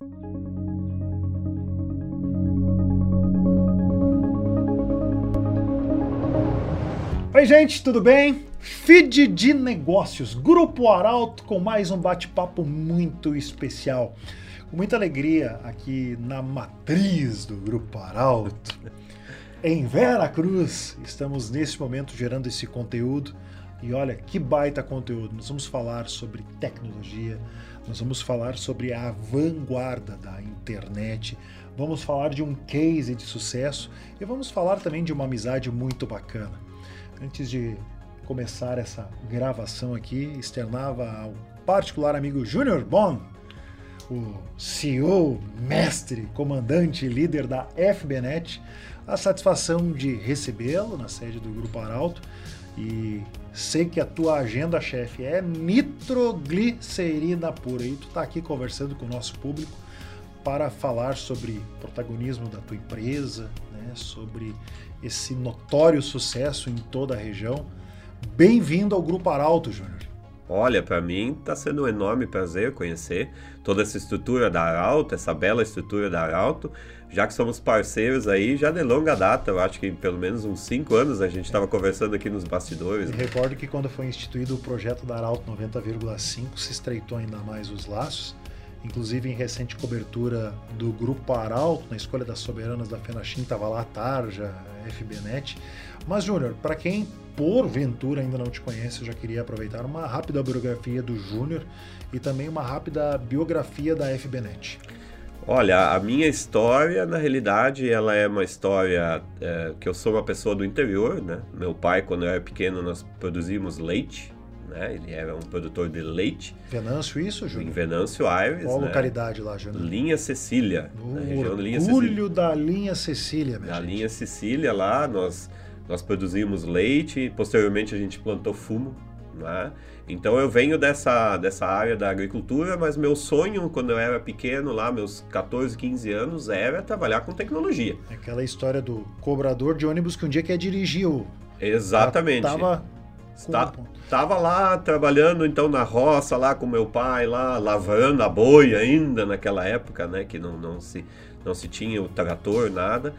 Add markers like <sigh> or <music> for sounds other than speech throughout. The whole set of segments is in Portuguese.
Oi, gente, tudo bem? Feed de Negócios, Grupo Arauto, com mais um bate-papo muito especial. Com muita alegria aqui na matriz do Grupo Arauto, em Vera Cruz. Estamos nesse momento gerando esse conteúdo. E olha que baita conteúdo! Nós vamos falar sobre tecnologia, nós vamos falar sobre a vanguarda da internet, vamos falar de um case de sucesso e vamos falar também de uma amizade muito bacana. Antes de começar essa gravação aqui, externava ao particular amigo Júnior Bon, o CEO, mestre, comandante e líder da FBNet, a satisfação de recebê-lo na sede do Grupo Arauto e sei que a tua agenda, chefe, é nitroglicerina pura e tu tá aqui conversando com o nosso público para falar sobre protagonismo da tua empresa, né, sobre esse notório sucesso em toda a região. Bem-vindo ao Grupo Arauto, Júnior. Olha, para mim está sendo um enorme prazer conhecer toda essa estrutura da Arauto, essa bela estrutura da Arauto, já que somos parceiros aí já de longa data, eu acho que pelo menos uns cinco anos a gente estava conversando aqui nos bastidores. Né? recordo que quando foi instituído o projeto da Arauto 90,5 se estreitou ainda mais os laços, inclusive em recente cobertura do Grupo Arauto, na escolha das soberanas da Fenachim, estava lá a Tarja, FBNet. Mas, Júnior, para quem porventura ainda não te conhece, eu já queria aproveitar uma rápida biografia do Júnior e também uma rápida biografia da FBNet. Olha, a minha história, na realidade, ela é uma história é, que eu sou uma pessoa do interior, né? Meu pai, quando eu era pequeno, nós produzimos leite, né? Ele era um produtor de leite. Venâncio, isso, Em Júnior? Venâncio Aires, Qual né? localidade lá, Júnior? Linha Cecília, na O região de Linha Cecília. orgulho da linha Cecília, minha Na gente. linha Sicília lá, nós, nós produzimos leite, posteriormente a gente plantou fumo, né? Então eu venho dessa, dessa área da agricultura, mas meu sonho quando eu era pequeno, lá meus 14, 15 anos, era trabalhar com tecnologia. Aquela história do cobrador de ônibus que um dia quer dirigir o... Exatamente. Tava Tá- com- Tava lá trabalhando então na roça lá com meu pai lá lavrando a boi ainda naquela época, né, que não, não se não se tinha o trator nada.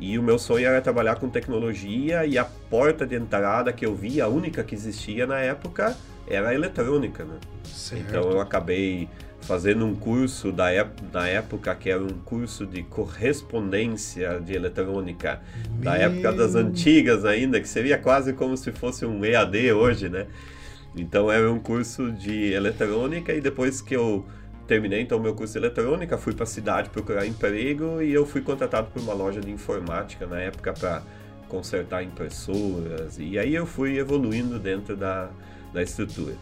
E o meu sonho era trabalhar com tecnologia e a porta de entrada que eu vi, a única que existia na época, era a eletrônica, né? Certo. Então eu acabei fazendo um curso da na época que era um curso de correspondência de eletrônica, da Meu- época das antigas ainda, que seria quase como se fosse um EAD hoje, né? Então era um curso de eletrônica e depois que eu terminei então meu curso de eletrônica, fui para a cidade procurar emprego e eu fui contratado por uma loja de informática na época para consertar impressoras e aí eu fui evoluindo dentro da, da estrutura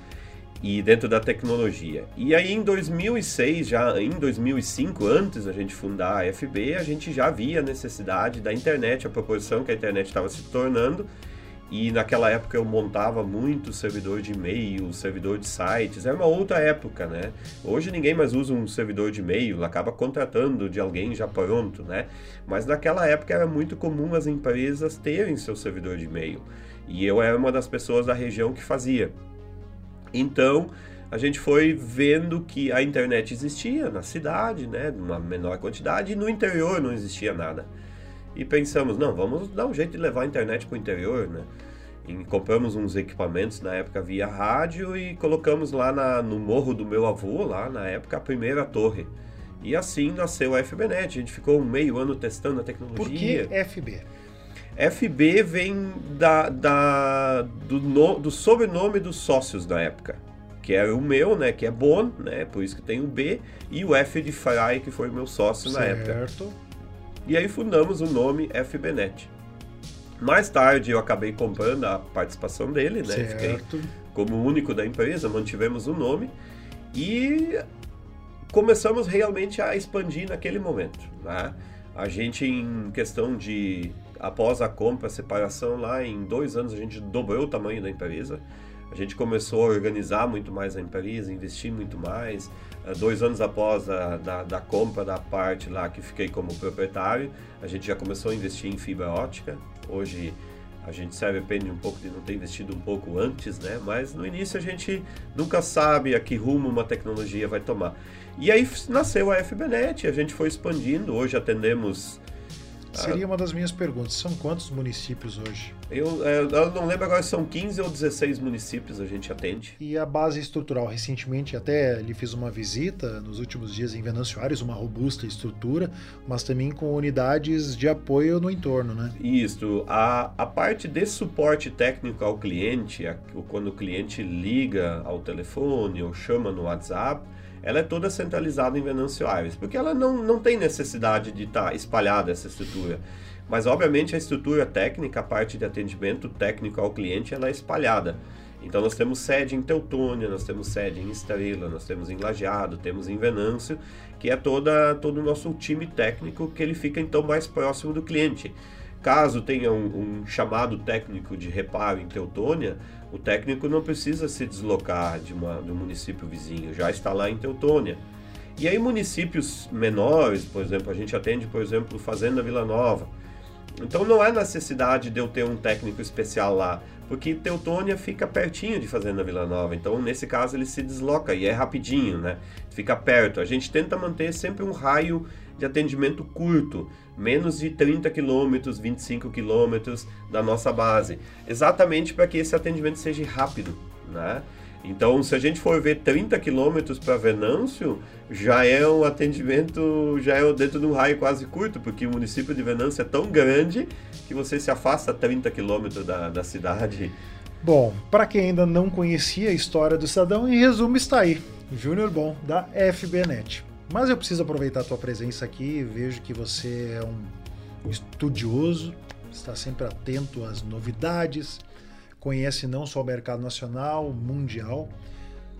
e dentro da tecnologia. E aí em 2006, já em 2005, antes da gente fundar a FB, a gente já via a necessidade da internet, a proporção que a internet estava se tornando. E naquela época eu montava muito servidor de e-mail, servidor de sites. Era uma outra época, né? Hoje ninguém mais usa um servidor de e-mail, acaba contratando de alguém já pronto, né? Mas naquela época era muito comum as empresas terem seu servidor de e-mail. E eu era uma das pessoas da região que fazia. Então, a gente foi vendo que a internet existia na cidade, né, numa menor quantidade, e no interior não existia nada. E pensamos, não, vamos dar um jeito de levar a internet para o interior, né? E compramos uns equipamentos na época via rádio e colocamos lá na- no morro do meu avô, lá na época, a primeira torre. E assim nasceu a FBNet. A gente ficou um meio ano testando a tecnologia. Por que FB? FB vem da, da- do, no- do sobrenome dos sócios da época. Que era o meu, né? Que é Bon, né? Por isso que tem o B. E o F de Fry, que foi meu sócio na época. Certo. E aí fundamos o nome FBNet. Mais tarde eu acabei comprando a participação dele, né? Fiquei como único da empresa, mantivemos o nome e começamos realmente a expandir naquele momento. Né? A gente, em questão de após a compra, a separação lá, em dois anos a gente dobrou o tamanho da empresa. A gente começou a organizar muito mais a empresa, investir muito mais. Ah, Dois anos após a da, da compra da parte lá que fiquei como proprietário, a gente já começou a investir em fibra ótica. Hoje A gente se arrepende um pouco de não ter investido um pouco antes, né? Mas no início a gente nunca sabe a que rumo uma tecnologia vai tomar. E aí nasceu a FBNet, a gente foi expandindo. Hoje atendemos Seria uma das minhas perguntas. São quantos municípios hoje? Eu, é, eu não lembro agora se são 15 ou 16 municípios a gente atende. E a base estrutural? Recentemente até lhe fiz uma visita nos últimos dias em Venâncio Aires, uma robusta estrutura, mas também com unidades de apoio no entorno, né? Isso. A, a parte de suporte técnico ao cliente, a, quando o cliente liga ao telefone ou chama no WhatsApp, ela é toda centralizada em Venâncio Aires, porque ela não, não tem necessidade de estar tá espalhada essa estrutura. Mas, obviamente, a estrutura técnica, a parte de atendimento técnico ao cliente, ela é espalhada. Então, nós temos sede em Teutônia, nós temos sede em Estrela, nós temos em Lajeado, temos em Venâncio, que é toda, todo o nosso time técnico que ele fica, então, mais próximo do cliente. Caso tenha um, um chamado técnico de reparo em Teutônia, o técnico não precisa se deslocar de, uma, de um município vizinho, já está lá em Teutônia. E aí municípios menores, por exemplo, a gente atende, por exemplo, Fazenda Vila Nova. Então não é necessidade de eu ter um técnico especial lá, porque Teutônia fica pertinho de Fazenda Vila Nova. Então nesse caso ele se desloca e é rapidinho, né? Fica perto. A gente tenta manter sempre um raio de atendimento curto, menos de 30 quilômetros, 25 quilômetros da nossa base, exatamente para que esse atendimento seja rápido, né? Então, se a gente for ver 30 quilômetros para Venâncio, já é um atendimento, já é dentro de um raio quase curto, porque o município de Venâncio é tão grande que você se afasta 30 quilômetros da, da cidade. Bom, para quem ainda não conhecia a história do Cidadão, em resumo está aí, Júnior Bom, da FBNet. Mas eu preciso aproveitar a tua presença aqui, vejo que você é um estudioso, está sempre atento às novidades, conhece não só o mercado nacional, mundial.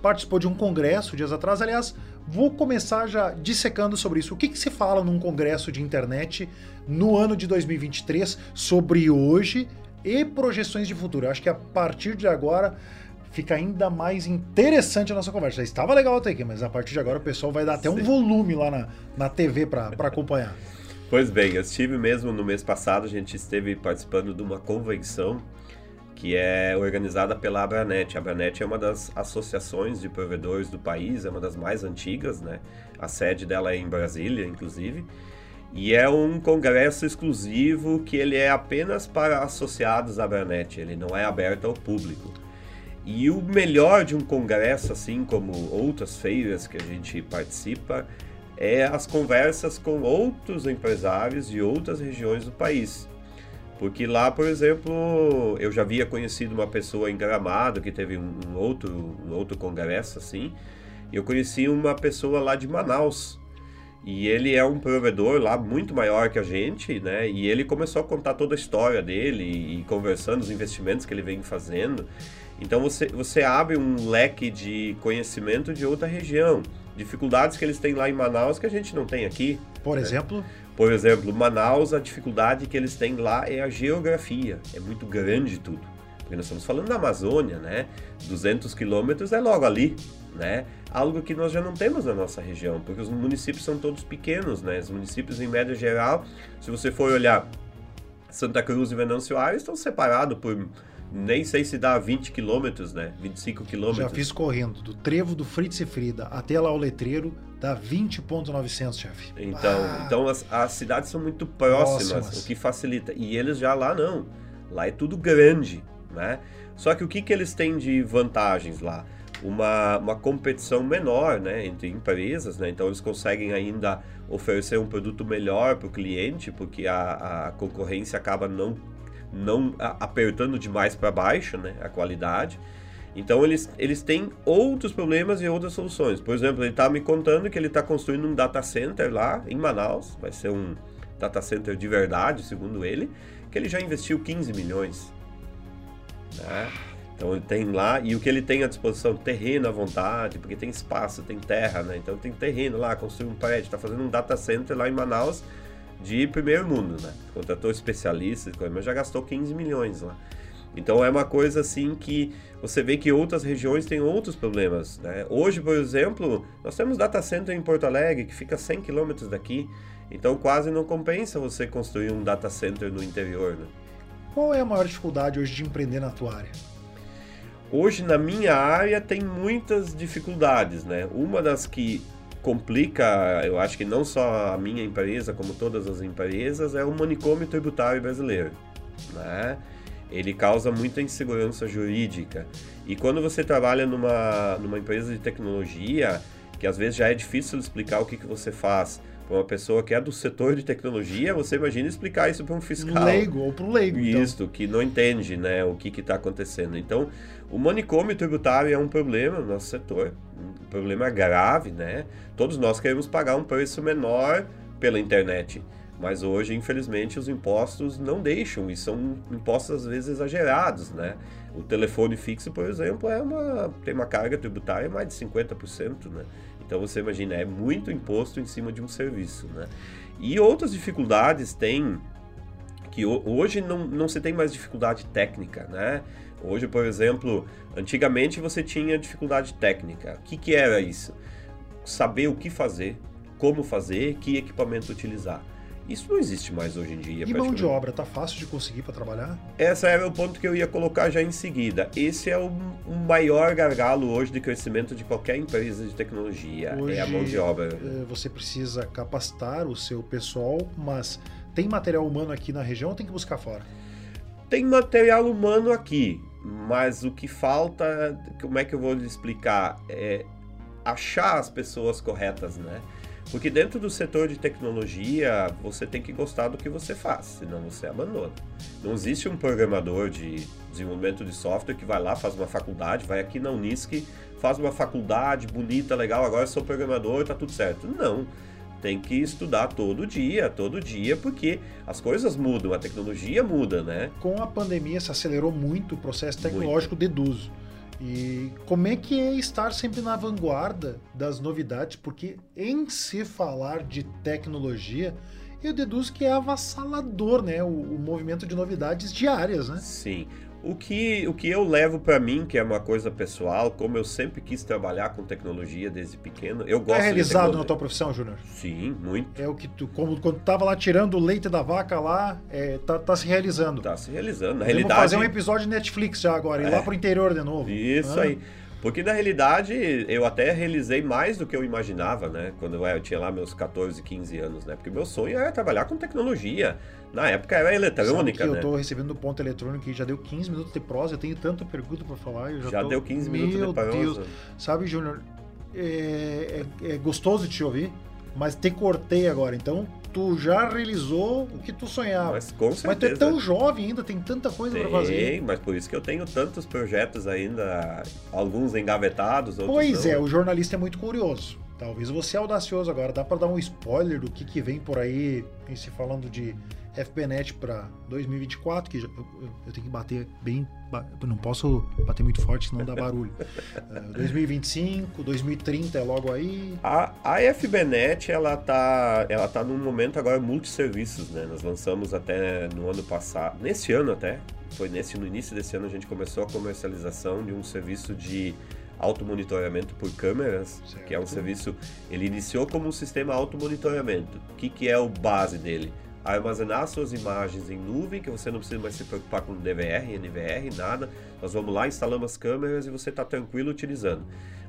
Participou de um congresso dias atrás, aliás, vou começar já dissecando sobre isso. O que, que se fala num congresso de internet no ano de 2023 sobre hoje e projeções de futuro? Acho que a partir de agora fica ainda mais interessante a nossa conversa. Já estava legal até aqui, mas a partir de agora o pessoal vai dar até Sim. um volume lá na, na TV para acompanhar. Pois bem, eu estive mesmo no mês passado, a gente esteve participando de uma convenção que é organizada pela Abranet. A Abranet é uma das associações de provedores do país, é uma das mais antigas, né? A sede dela é em Brasília, inclusive. E é um congresso exclusivo que ele é apenas para associados à Abranet, ele não é aberto ao público. E o melhor de um congresso, assim como outras feiras que a gente participa, é as conversas com outros empresários de outras regiões do país. Porque lá, por exemplo, eu já havia conhecido uma pessoa em Gramado que teve um, um outro, um outro congresso assim. Eu conheci uma pessoa lá de Manaus. E ele é um provedor lá muito maior que a gente, né? E ele começou a contar toda a história dele e conversando os investimentos que ele vem fazendo. Então você, você abre um leque de conhecimento de outra região. Dificuldades que eles têm lá em Manaus que a gente não tem aqui. Por né? exemplo? Por exemplo, Manaus, a dificuldade que eles têm lá é a geografia. É muito grande tudo. Porque nós estamos falando da Amazônia, né? 200 quilômetros é logo ali, né? Algo que nós já não temos na nossa região, porque os municípios são todos pequenos, né? Os municípios, em média geral, se você for olhar Santa Cruz e Venâncio Aires, estão separados por nem sei se dá 20 quilômetros, né? 25 quilômetros. Já fiz correndo, do trevo do Fritz e Frida até lá o letreiro, dá 20.900, chefe. Então, ah. então as, as, cidades são muito próximas, o que facilita. E eles já lá não. Lá é tudo grande, né? Só que o que, que eles têm de vantagens lá? Uma, uma competição menor né, entre empresas, né? então eles conseguem ainda oferecer um produto melhor para o cliente, porque a, a concorrência acaba não não apertando demais para baixo né, a qualidade. Então eles, eles têm outros problemas e outras soluções. Por exemplo, ele está me contando que ele está construindo um data center lá em Manaus, vai ser um data center de verdade, segundo ele, que ele já investiu 15 milhões. Né? Então ele tem lá, e o que ele tem à disposição, terreno à vontade, porque tem espaço, tem terra, né? Então tem terreno lá, construir um prédio, está fazendo um data center lá em Manaus de primeiro mundo, né? Contratou especialistas, mas já gastou 15 milhões lá. Então é uma coisa assim que você vê que outras regiões têm outros problemas. Né? Hoje, por exemplo, nós temos data center em Porto Alegre que fica 100 quilômetros daqui. Então quase não compensa você construir um data center no interior. Né? Qual é a maior dificuldade hoje de empreender na tua área? Hoje, na minha área, tem muitas dificuldades, né? Uma das que complica, eu acho que não só a minha empresa, como todas as empresas, é o manicômio tributário brasileiro, né? Ele causa muita insegurança jurídica. E quando você trabalha numa, numa empresa de tecnologia, que às vezes já é difícil explicar o que, que você faz, uma pessoa que é do setor de tecnologia, você imagina explicar isso para um fiscal. Leigo ou para um leigo. Isso, então. que não entende né, o que está acontecendo. Então, o manicômio tributário é um problema no nosso setor, um problema grave, né? Todos nós queremos pagar um preço menor pela internet. Mas hoje, infelizmente, os impostos não deixam e são impostos às vezes exagerados, né? O telefone fixo, por exemplo, é uma, tem uma carga tributária mais de 50%, né? Então você imagina, é muito imposto em cima de um serviço, né? E outras dificuldades tem que hoje não, não se tem mais dificuldade técnica, né? Hoje, por exemplo, antigamente você tinha dificuldade técnica. O que, que era isso? Saber o que fazer, como fazer, que equipamento utilizar. Isso não existe mais hoje em dia. E mão de obra, tá fácil de conseguir para trabalhar? Esse era o ponto que eu ia colocar já em seguida. Esse é o, o maior gargalo hoje de crescimento de qualquer empresa de tecnologia, hoje, é a mão de obra. Eh, você precisa capacitar o seu pessoal, mas tem material humano aqui na região ou tem que buscar fora? Tem material humano aqui, mas o que falta, como é que eu vou lhe explicar? É achar as pessoas corretas, né? Porque dentro do setor de tecnologia, você tem que gostar do que você faz, senão você abandona. Não existe um programador de desenvolvimento de software que vai lá, faz uma faculdade, vai aqui na Unisc, faz uma faculdade bonita, legal, agora sou programador, tá tudo certo. Não. Tem que estudar todo dia, todo dia, porque as coisas mudam, a tecnologia muda, né? Com a pandemia se acelerou muito o processo tecnológico, muito. deduzo. E como é que é estar sempre na vanguarda das novidades? Porque em se falar de tecnologia, eu deduzo que é avassalador, né? O, o movimento de novidades diárias, né? Sim. O que, o que eu levo para mim, que é uma coisa pessoal, como eu sempre quis trabalhar com tecnologia desde pequeno, eu gosto É realizado na tua profissão, Júnior? Sim, muito. É o que tu, como quando tu tava lá tirando o leite da vaca lá, é, tá, tá se realizando. Tá se realizando. Na realidade. fazer um episódio de Netflix já agora, ir é, lá pro interior de novo. Isso ah. aí. Porque na realidade eu até realizei mais do que eu imaginava, né? Quando eu, tinha lá meus 14, 15 anos, né? Porque meu sonho era trabalhar com tecnologia. Na época era eletrônica, né? Eu tô recebendo do ponto eletrônico e já deu 15 minutos de prosa, eu tenho tanta pergunta para falar. Eu já já tô... deu 15 minutos Meu de prosa. Deus. Sabe, Júnior, é, é, é gostoso te ouvir, mas te cortei agora, então tu já realizou o que tu sonhava. Mas com certeza. Mas tu é tão jovem ainda, tem tanta coisa para fazer. Tem, mas por isso que eu tenho tantos projetos ainda, alguns engavetados, outros Pois não. é, o jornalista é muito curioso. Talvez você é audacioso agora. Dá para dar um spoiler do que, que vem por aí, se falando de FBNet para 2024, que já, eu, eu, tenho que bater bem, não posso bater muito forte, senão dá barulho. uh, 2025, 2030 é logo aí. A, a FBNet ela tá, ela tá num momento agora multisserviços, né? Nós lançamos até no ano passado, nesse ano até, foi nesse no início desse ano a gente começou a comercialização de um serviço de automonitoramento por câmeras, certo. que é um serviço, ele iniciou como um sistema automonitoramento. O que, que é o base dele? armazenar suas imagens em nuvem, que você não precisa mais se preocupar com DVR, NVR, nada. Nós vamos lá, instalamos as câmeras e você está tranquilo utilizando.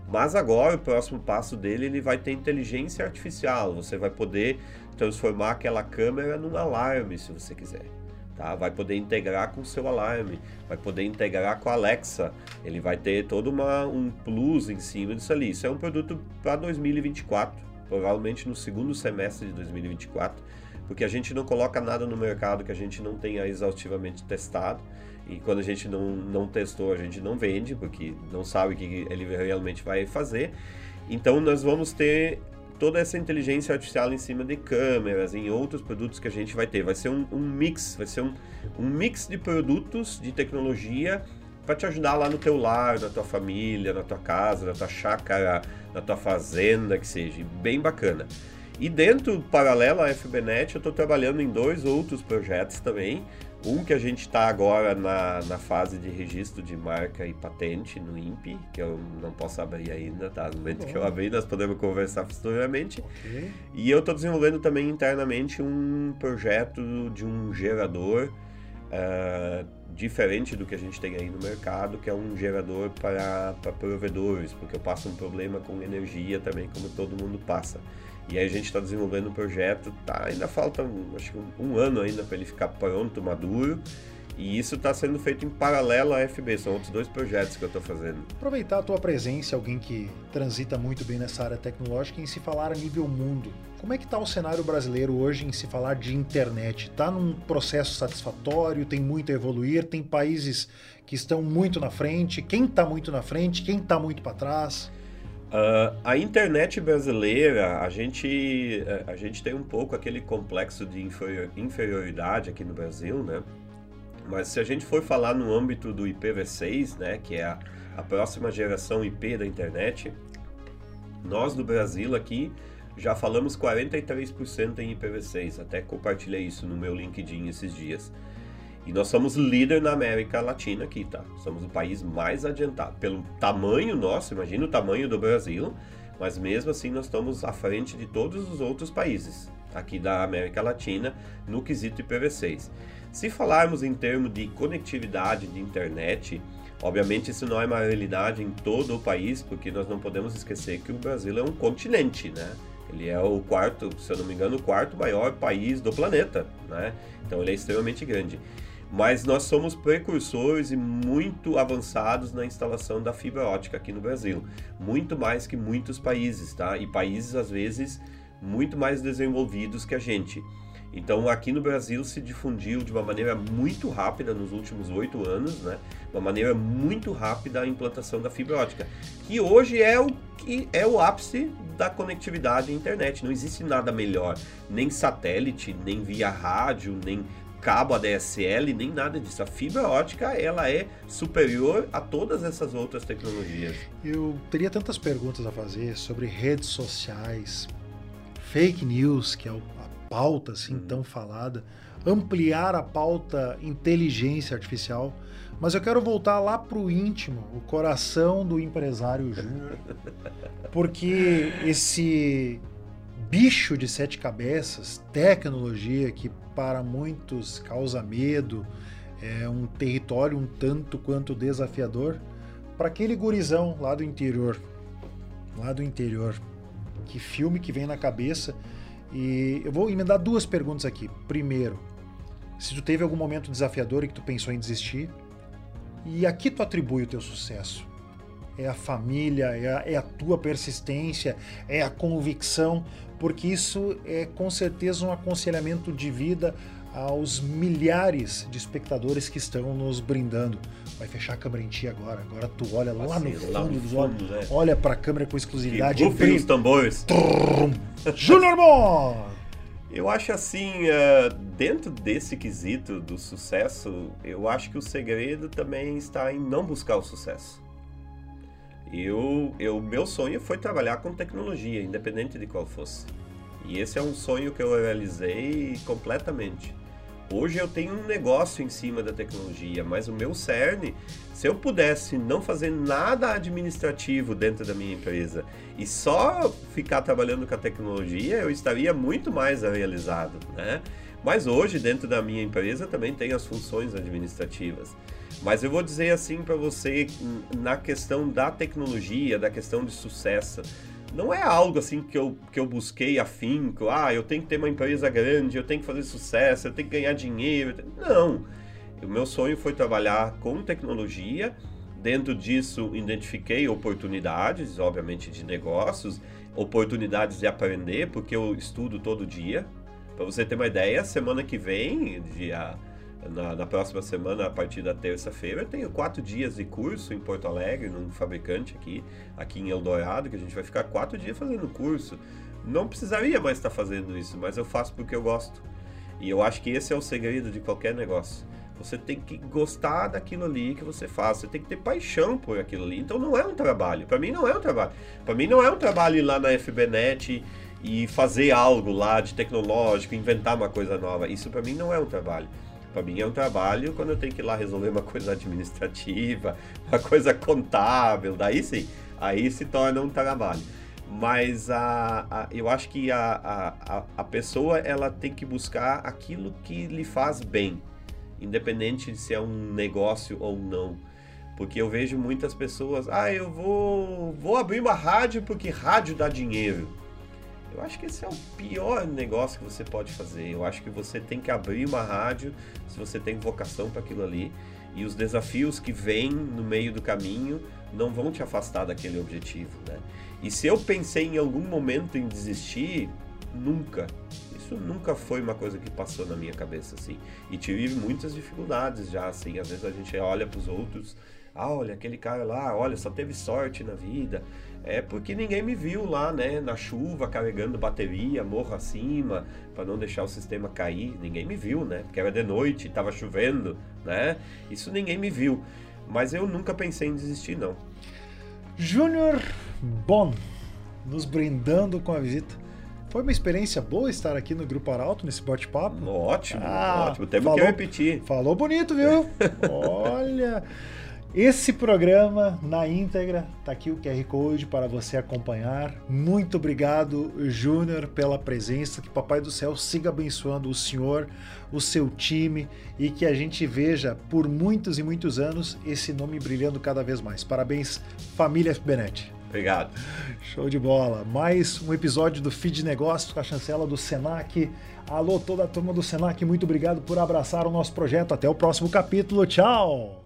Mas agora o próximo passo dele ele vai ter inteligência artificial. Você vai poder transformar aquela câmera num alarme, se você quiser. Tá? Vai poder integrar com o seu alarme, vai poder integrar com a Alexa. Ele vai ter todo uma, um plus em cima disso ali. Isso é um produto para 2024, provavelmente no segundo semestre de 2024 porque a gente não coloca nada no mercado que a gente não tenha exaustivamente testado. E quando a gente não, não testou, a gente não vende, porque não sabe o que ele realmente vai fazer. Então nós vamos ter toda essa inteligência artificial em cima de câmeras, em outros produtos que a gente vai ter. Vai ser um, um mix, vai ser um, um mix de produtos, de tecnologia para te ajudar lá no teu lar, na tua família, na tua casa, na tua chácara, na tua fazenda, que seja. Bem bacana. E dentro, paralelo à FBNet, eu estou trabalhando em dois outros projetos também. Um que a gente está agora na, na fase de registro de marca e patente no INPE, que eu não posso abrir ainda, tá? No momento que eu abrir, nós podemos conversar futuramente. Okay. E eu estou desenvolvendo também internamente um projeto de um gerador uh, diferente do que a gente tem aí no mercado, que é um gerador para, para provedores, porque eu passo um problema com energia também, como todo mundo passa. E aí a gente está desenvolvendo um projeto, tá, ainda falta acho que um, um ano ainda para ele ficar pronto, maduro, e isso está sendo feito em paralelo à FB, são outros dois projetos que eu estou fazendo. Aproveitar a tua presença, alguém que transita muito bem nessa área tecnológica, em se falar a nível mundo. Como é que está o cenário brasileiro hoje em se falar de internet? Está num processo satisfatório? Tem muito a evoluir? Tem países que estão muito na frente? Quem está muito na frente? Quem está muito para trás? Uh, a internet brasileira, a gente, a gente tem um pouco aquele complexo de inferioridade aqui no Brasil, né? Mas se a gente for falar no âmbito do IPv6, né, que é a, a próxima geração IP da internet, nós do Brasil aqui já falamos 43% em IPv6. Até compartilhei isso no meu LinkedIn esses dias. E nós somos líder na América Latina aqui, tá? Somos o país mais adiantado. Pelo tamanho nosso, imagina o tamanho do Brasil, mas mesmo assim nós estamos à frente de todos os outros países aqui da América Latina no quesito IPv6. Se falarmos em termos de conectividade de internet, obviamente isso não é uma realidade em todo o país, porque nós não podemos esquecer que o Brasil é um continente, né? Ele é o quarto, se eu não me engano, o quarto maior país do planeta, né? Então ele é extremamente grande. Mas nós somos precursores e muito avançados na instalação da fibra ótica aqui no Brasil, muito mais que muitos países, tá? E países às vezes muito mais desenvolvidos que a gente. Então, aqui no Brasil se difundiu de uma maneira muito rápida nos últimos oito anos, né? Uma maneira muito rápida a implantação da fibra ótica, que hoje é o que é o ápice da conectividade à internet. Não existe nada melhor, nem satélite, nem via rádio, nem cabo ADSL, nem nada disso. A fibra ótica ela é superior a todas essas outras tecnologias. Eu teria tantas perguntas a fazer sobre redes sociais, fake news, que é o pauta assim uhum. tão falada, ampliar a pauta inteligência artificial, mas eu quero voltar lá para o íntimo, o coração do empresário júnior, <laughs> porque esse bicho de sete cabeças, tecnologia que para muitos causa medo, é um território um tanto quanto desafiador, para aquele gurizão lá do interior, lá do interior, que filme que vem na cabeça e eu vou emendar duas perguntas aqui. Primeiro, se tu teve algum momento desafiador e que tu pensou em desistir, e a que tu atribui o teu sucesso? É a família, é a, é a tua persistência, é a convicção, porque isso é com certeza um aconselhamento de vida aos milhares de espectadores que estão nos brindando. Vai fechar a câmera em ti agora. Agora tu olha lá assim, no fundo lá no dos olhos, é. olha para a câmera com exclusividade. E os tambores. <laughs> Junior Mon! Eu acho assim, uh, dentro desse quesito do sucesso, eu acho que o segredo também está em não buscar o sucesso. Eu, eu, meu sonho foi trabalhar com tecnologia, independente de qual fosse. E esse é um sonho que eu realizei completamente. Hoje eu tenho um negócio em cima da tecnologia, mas o meu cerne, se eu pudesse não fazer nada administrativo dentro da minha empresa e só ficar trabalhando com a tecnologia, eu estaria muito mais realizado, né? Mas hoje, dentro da minha empresa, também tem as funções administrativas. Mas eu vou dizer assim para você, na questão da tecnologia, da questão de sucesso, não é algo assim que eu, que eu busquei afinco, ah, eu tenho que ter uma empresa grande, eu tenho que fazer sucesso, eu tenho que ganhar dinheiro. Não. O meu sonho foi trabalhar com tecnologia. Dentro disso, identifiquei oportunidades, obviamente, de negócios, oportunidades de aprender, porque eu estudo todo dia. Para você ter uma ideia, semana que vem, dia na, na, próxima semana, a partir da terça-feira, eu tenho quatro dias de curso em Porto Alegre, num fabricante aqui, aqui em Eldorado, que a gente vai ficar quatro dias fazendo curso. Não precisaria mais estar fazendo isso, mas eu faço porque eu gosto. E eu acho que esse é o segredo de qualquer negócio. Você tem que gostar daquilo ali que você faz, você tem que ter paixão por aquilo ali. Então não é um trabalho. Para mim não é um trabalho. Para mim não é um trabalho ir lá na FBNet e fazer algo lá de tecnológico, inventar uma coisa nova. Isso para mim não é um trabalho. Para mim é um trabalho quando eu tenho que ir lá resolver uma coisa administrativa, <laughs> uma coisa contábil, daí sim, aí se torna um trabalho. Mas a, a eu acho que a, a, a pessoa ela tem que buscar aquilo que lhe faz bem. independente de se é um negócio ou não. Porque eu vejo muitas pessoas, ah, eu vou, vou abrir uma rádio porque rádio dá dinheiro. Eu acho que esse é o pior negócio que você pode fazer. Eu acho que você tem que abrir uma rádio se você tem vocação para aquilo ali. E os desafios que vêm no meio do caminho não vão te afastar daquele objetivo, né? E se eu pensei em algum momento em desistir, nunca. Isso nunca foi uma coisa que passou na minha cabeça assim. E tive muitas dificuldades já assim. Às vezes a gente olha para os outros ah, olha, aquele cara lá, olha, só teve sorte na vida. É porque ninguém me viu lá, né, na chuva, carregando bateria, morro acima, para não deixar o sistema cair. Ninguém me viu, né? Porque era de noite, estava chovendo, né? Isso ninguém me viu. Mas eu nunca pensei em desistir, não. Júnior Bon, nos brindando com a visita. Foi uma experiência boa estar aqui no Grupo Arauto, nesse bate-papo? Ótimo, ah, ótimo. Temos falou, que repetir. Falou bonito, viu? <laughs> Olha. Esse programa na íntegra, tá aqui o QR Code para você acompanhar. Muito obrigado, Júnior, pela presença. Que Papai do Céu siga abençoando o senhor, o seu time e que a gente veja por muitos e muitos anos esse nome brilhando cada vez mais. Parabéns, família Benetti. Obrigado. Show de bola. Mais um episódio do Feed Negócios com a chancela do Senac. Alô, toda a turma do Senac, muito obrigado por abraçar o nosso projeto. Até o próximo capítulo. Tchau!